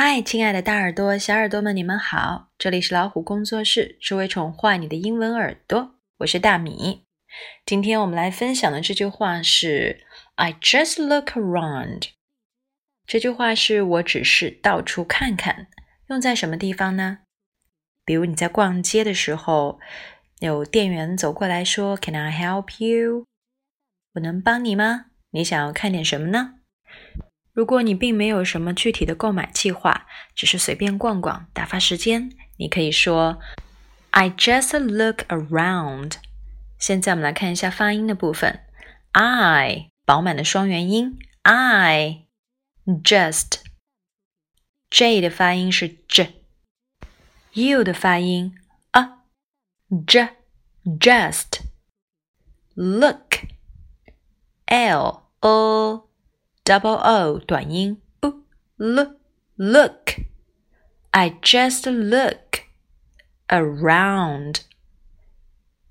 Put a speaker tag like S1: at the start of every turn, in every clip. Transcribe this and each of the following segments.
S1: 嗨，亲爱的大耳朵、小耳朵们，你们好！这里是老虎工作室，只为宠坏你的英文耳朵。我是大米。今天我们来分享的这句话是 "I just look around"。这句话是我只是到处看看，用在什么地方呢？比如你在逛街的时候，有店员走过来说 "Can I help you？" 我能帮你吗？你想要看点什么呢？如果你并没有什么具体的购买计划，只是随便逛逛打发时间，你可以说 "I just look around"。现在我们来看一下发音的部分，I 饱满的双元音，I just J 的发音是 j，U 的发音 a j just look L o double o 短音 u l look I just look around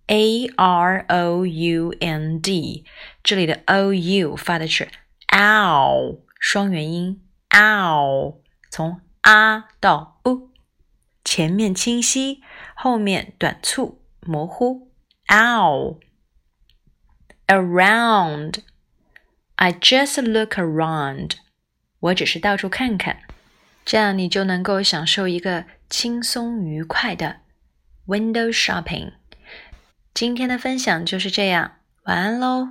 S1: a r o u n d 这里的 o u 发的是 ow 双元音 ow 从 a 到 u 前面清晰，后面短促模糊 ow around I just look around，我只是到处看看，这样你就能够享受一个轻松愉快的 window shopping。今天的分享就是这样，晚安喽。